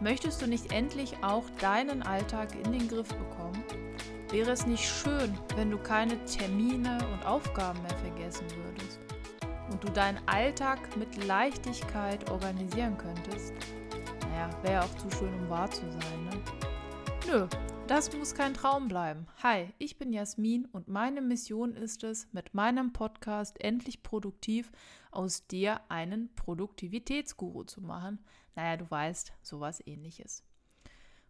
Möchtest du nicht endlich auch deinen Alltag in den Griff bekommen? Wäre es nicht schön, wenn du keine Termine und Aufgaben mehr vergessen würdest und du deinen Alltag mit Leichtigkeit organisieren könntest? Naja, wäre ja auch zu schön, um wahr zu sein, ne? Nö, das muss kein Traum bleiben. Hi, ich bin Jasmin und meine Mission ist es, mit meinem Podcast endlich produktiv aus dir einen Produktivitätsguru zu machen. Naja, du weißt, sowas ähnliches.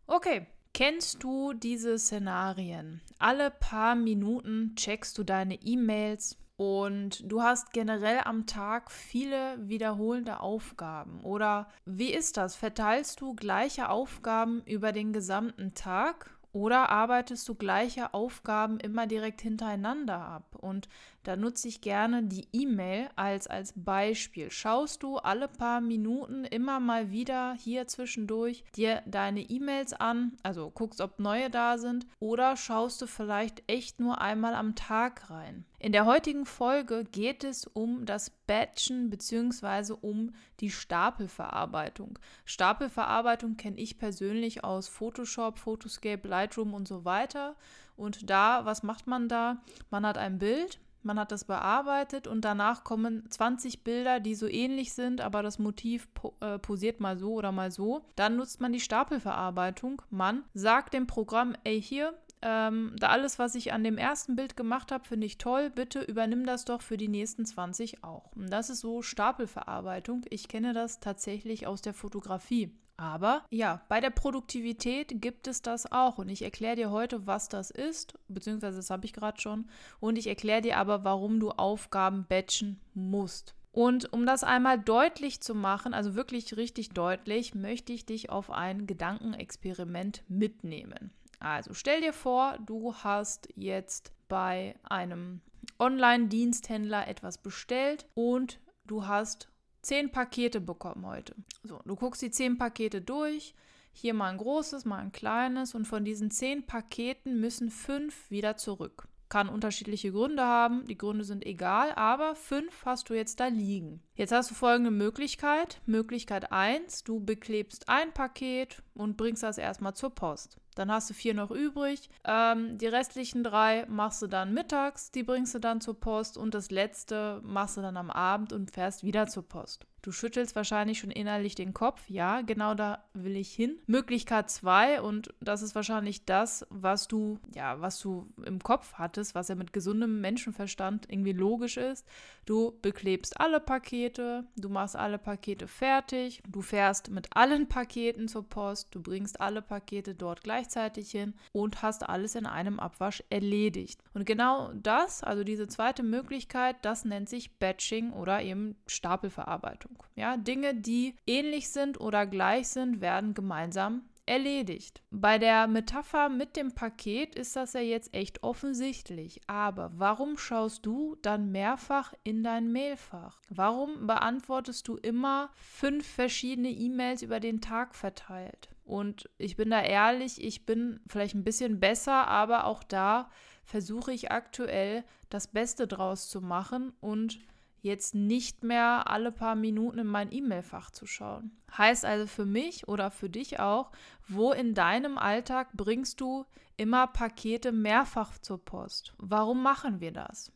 Okay, kennst du diese Szenarien? Alle paar Minuten checkst du deine E-Mails, und du hast generell am Tag viele wiederholende Aufgaben. Oder wie ist das? Verteilst du gleiche Aufgaben über den gesamten Tag oder arbeitest du gleiche Aufgaben immer direkt hintereinander ab? Und da nutze ich gerne die E-Mail als, als Beispiel. Schaust du alle paar Minuten immer mal wieder hier zwischendurch dir deine E-Mails an, also guckst, ob neue da sind, oder schaust du vielleicht echt nur einmal am Tag rein? In der heutigen Folge geht es um das Batchen bzw. um die Stapelverarbeitung. Stapelverarbeitung kenne ich persönlich aus Photoshop, Photoscape, Lightroom und so weiter. Und da, was macht man da? Man hat ein Bild, man hat das bearbeitet und danach kommen 20 Bilder, die so ähnlich sind, aber das Motiv po äh, posiert mal so oder mal so. Dann nutzt man die Stapelverarbeitung. Man sagt dem Programm, ey hier, ähm, da alles, was ich an dem ersten Bild gemacht habe, finde ich toll. Bitte übernimm das doch für die nächsten 20 auch. Und das ist so Stapelverarbeitung. Ich kenne das tatsächlich aus der Fotografie. Aber ja, bei der Produktivität gibt es das auch. Und ich erkläre dir heute, was das ist, beziehungsweise das habe ich gerade schon. Und ich erkläre dir aber, warum du Aufgaben batchen musst. Und um das einmal deutlich zu machen, also wirklich richtig deutlich, möchte ich dich auf ein Gedankenexperiment mitnehmen. Also stell dir vor, du hast jetzt bei einem Online-Diensthändler etwas bestellt und du hast zehn Pakete bekommen heute. So, du guckst die zehn Pakete durch. Hier mal ein großes, mal ein kleines und von diesen zehn Paketen müssen fünf wieder zurück. Kann unterschiedliche Gründe haben, die Gründe sind egal, aber fünf hast du jetzt da liegen. Jetzt hast du folgende Möglichkeit. Möglichkeit 1, du beklebst ein Paket und bringst das erstmal zur Post. Dann hast du vier noch übrig. Ähm, die restlichen drei machst du dann mittags, die bringst du dann zur Post und das letzte machst du dann am Abend und fährst wieder zur Post. Du schüttelst wahrscheinlich schon innerlich den Kopf. Ja, genau da will ich hin. Möglichkeit 2 und das ist wahrscheinlich das, was du ja, was du im Kopf hattest, was ja mit gesundem Menschenverstand irgendwie logisch ist. Du beklebst alle Pakete, du machst alle Pakete fertig, du fährst mit allen Paketen zur Post, du bringst alle Pakete dort gleichzeitig hin und hast alles in einem Abwasch erledigt. Und genau das, also diese zweite Möglichkeit, das nennt sich Batching oder eben Stapelverarbeitung. Verarbeitung. Ja, Dinge, die ähnlich sind oder gleich sind, werden gemeinsam erledigt. Bei der Metapher mit dem Paket ist das ja jetzt echt offensichtlich. Aber warum schaust du dann mehrfach in dein Mailfach? Warum beantwortest du immer fünf verschiedene E-Mails über den Tag verteilt? Und ich bin da ehrlich, ich bin vielleicht ein bisschen besser, aber auch da versuche ich aktuell das Beste draus zu machen und jetzt nicht mehr alle paar Minuten in mein E-Mail-Fach zu schauen. Heißt also für mich oder für dich auch, wo in deinem Alltag bringst du immer Pakete mehrfach zur Post? Warum machen wir das?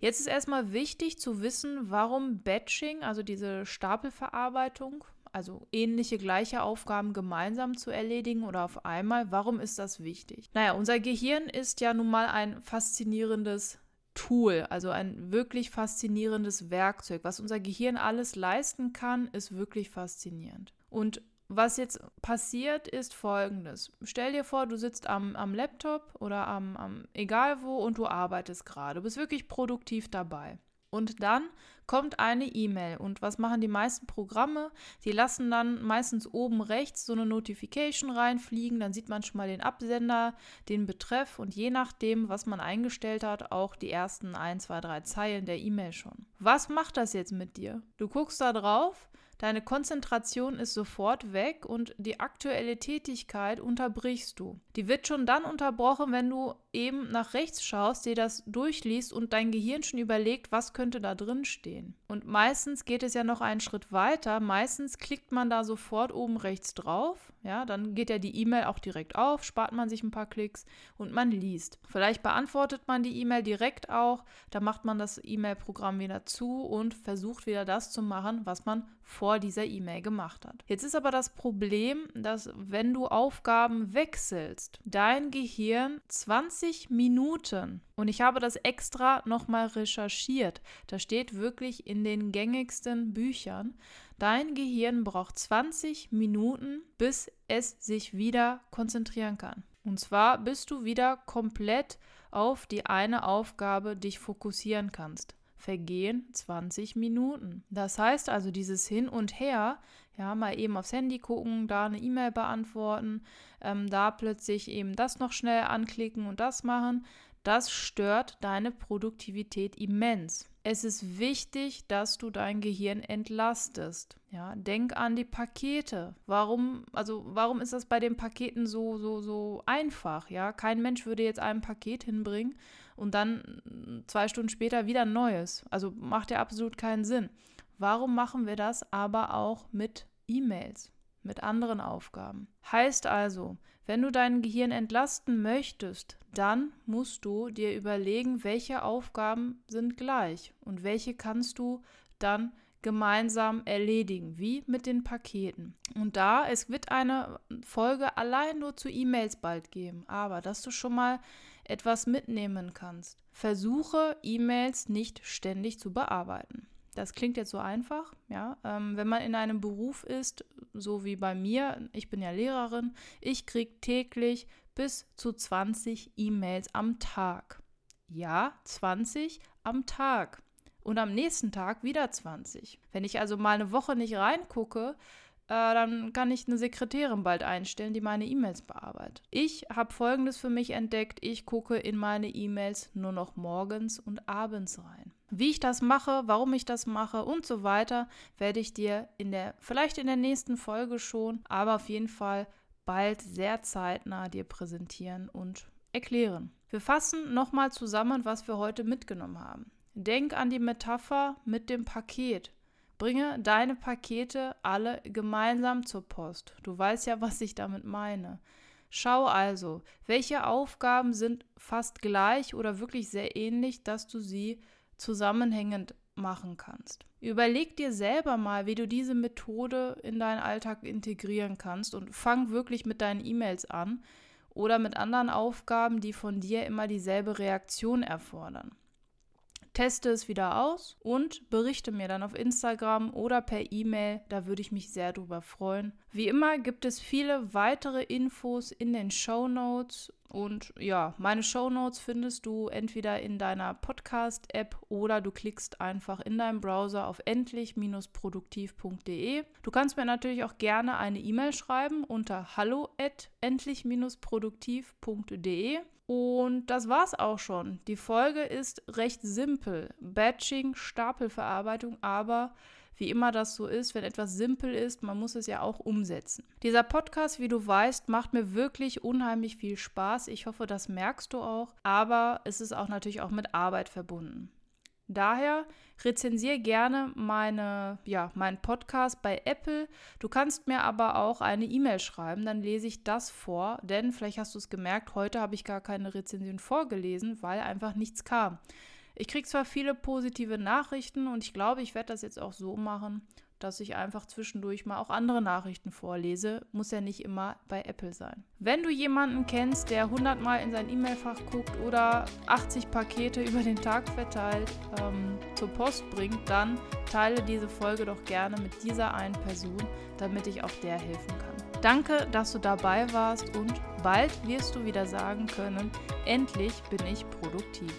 Jetzt ist erstmal wichtig zu wissen, warum Batching, also diese Stapelverarbeitung, also ähnliche gleiche Aufgaben gemeinsam zu erledigen oder auf einmal, warum ist das wichtig? Naja, unser Gehirn ist ja nun mal ein faszinierendes Tool, also ein wirklich faszinierendes Werkzeug. Was unser Gehirn alles leisten kann, ist wirklich faszinierend. Und was jetzt passiert, ist folgendes. Stell dir vor, du sitzt am, am Laptop oder am, am egal wo und du arbeitest gerade. Du bist wirklich produktiv dabei. Und dann kommt eine E-Mail. Und was machen die meisten Programme? Die lassen dann meistens oben rechts so eine Notification reinfliegen. Dann sieht man schon mal den Absender, den Betreff und je nachdem, was man eingestellt hat, auch die ersten ein, zwei, drei Zeilen der E-Mail schon. Was macht das jetzt mit dir? Du guckst da drauf, Deine Konzentration ist sofort weg und die aktuelle Tätigkeit unterbrichst du. Die wird schon dann unterbrochen, wenn du eben nach rechts schaust, dir das durchliest und dein Gehirn schon überlegt, was könnte da drin stehen. Und meistens geht es ja noch einen Schritt weiter. Meistens klickt man da sofort oben rechts drauf. Ja, dann geht ja die E-Mail auch direkt auf, spart man sich ein paar Klicks und man liest. Vielleicht beantwortet man die E-Mail direkt auch. Da macht man das E-Mail-Programm wieder zu und versucht wieder das zu machen, was man vor dieser E-Mail gemacht hat. Jetzt ist aber das Problem, dass wenn du Aufgaben wechselst, dein Gehirn 20 Minuten und ich habe das extra nochmal recherchiert. Da steht wirklich in den gängigsten Büchern, dein Gehirn braucht 20 Minuten, bis es sich wieder konzentrieren kann. Und zwar, bis du wieder komplett auf die eine Aufgabe dich fokussieren kannst. Vergehen 20 Minuten. Das heißt also, dieses Hin und Her, ja, mal eben aufs Handy gucken, da eine E-Mail beantworten, ähm, da plötzlich eben das noch schnell anklicken und das machen, das stört deine Produktivität immens. Es ist wichtig, dass du dein Gehirn entlastest. Ja, denk an die Pakete. Warum, also warum ist das bei den Paketen so, so, so einfach? Ja, kein Mensch würde jetzt ein Paket hinbringen und dann zwei Stunden später wieder ein neues. Also macht ja absolut keinen Sinn. Warum machen wir das aber auch mit E-Mails? mit anderen Aufgaben. Heißt also, wenn du dein Gehirn entlasten möchtest, dann musst du dir überlegen, welche Aufgaben sind gleich und welche kannst du dann gemeinsam erledigen, wie mit den Paketen. Und da, es wird eine Folge allein nur zu E-Mails bald geben, aber dass du schon mal etwas mitnehmen kannst. Versuche E-Mails nicht ständig zu bearbeiten. Das klingt jetzt so einfach, ja. Ähm, wenn man in einem Beruf ist, so wie bei mir, ich bin ja Lehrerin, ich kriege täglich bis zu 20 E-Mails am Tag. Ja, 20 am Tag. Und am nächsten Tag wieder 20. Wenn ich also mal eine Woche nicht reingucke, äh, dann kann ich eine Sekretärin bald einstellen, die meine E-Mails bearbeitet. Ich habe Folgendes für mich entdeckt. Ich gucke in meine E-Mails nur noch morgens und abends rein. Wie ich das mache, warum ich das mache und so weiter, werde ich dir in der, vielleicht in der nächsten Folge schon, aber auf jeden Fall bald sehr zeitnah dir präsentieren und erklären. Wir fassen nochmal zusammen, was wir heute mitgenommen haben. Denk an die Metapher mit dem Paket. Bringe deine Pakete alle gemeinsam zur Post. Du weißt ja, was ich damit meine. Schau also, welche Aufgaben sind fast gleich oder wirklich sehr ähnlich, dass du sie zusammenhängend machen kannst. Überleg dir selber mal, wie du diese Methode in deinen Alltag integrieren kannst und fang wirklich mit deinen E-Mails an oder mit anderen Aufgaben, die von dir immer dieselbe Reaktion erfordern teste es wieder aus und berichte mir dann auf Instagram oder per E-Mail. Da würde ich mich sehr drüber freuen. Wie immer gibt es viele weitere Infos in den Show Notes. Und ja, meine Show Notes findest du entweder in deiner Podcast-App oder du klickst einfach in deinem Browser auf endlich-produktiv.de. Du kannst mir natürlich auch gerne eine E-Mail schreiben unter hallo endlich-produktiv.de. Und das war's auch schon. Die Folge ist recht simpel. Batching, Stapelverarbeitung, aber wie immer das so ist, wenn etwas simpel ist, man muss es ja auch umsetzen. Dieser Podcast, wie du weißt, macht mir wirklich unheimlich viel Spaß. Ich hoffe, das merkst du auch. Aber es ist auch natürlich auch mit Arbeit verbunden. Daher rezensiere gerne meine, ja, meinen Podcast bei Apple. Du kannst mir aber auch eine E-Mail schreiben, dann lese ich das vor, denn vielleicht hast du es gemerkt, heute habe ich gar keine Rezension vorgelesen, weil einfach nichts kam. Ich kriege zwar viele positive Nachrichten und ich glaube, ich werde das jetzt auch so machen, dass ich einfach zwischendurch mal auch andere Nachrichten vorlese. Muss ja nicht immer bei Apple sein. Wenn du jemanden kennst, der 100 Mal in sein E-Mail-Fach guckt oder 80 Pakete über den Tag verteilt ähm, zur Post bringt, dann teile diese Folge doch gerne mit dieser einen Person, damit ich auch der helfen kann. Danke, dass du dabei warst und bald wirst du wieder sagen können, endlich bin ich produktiv.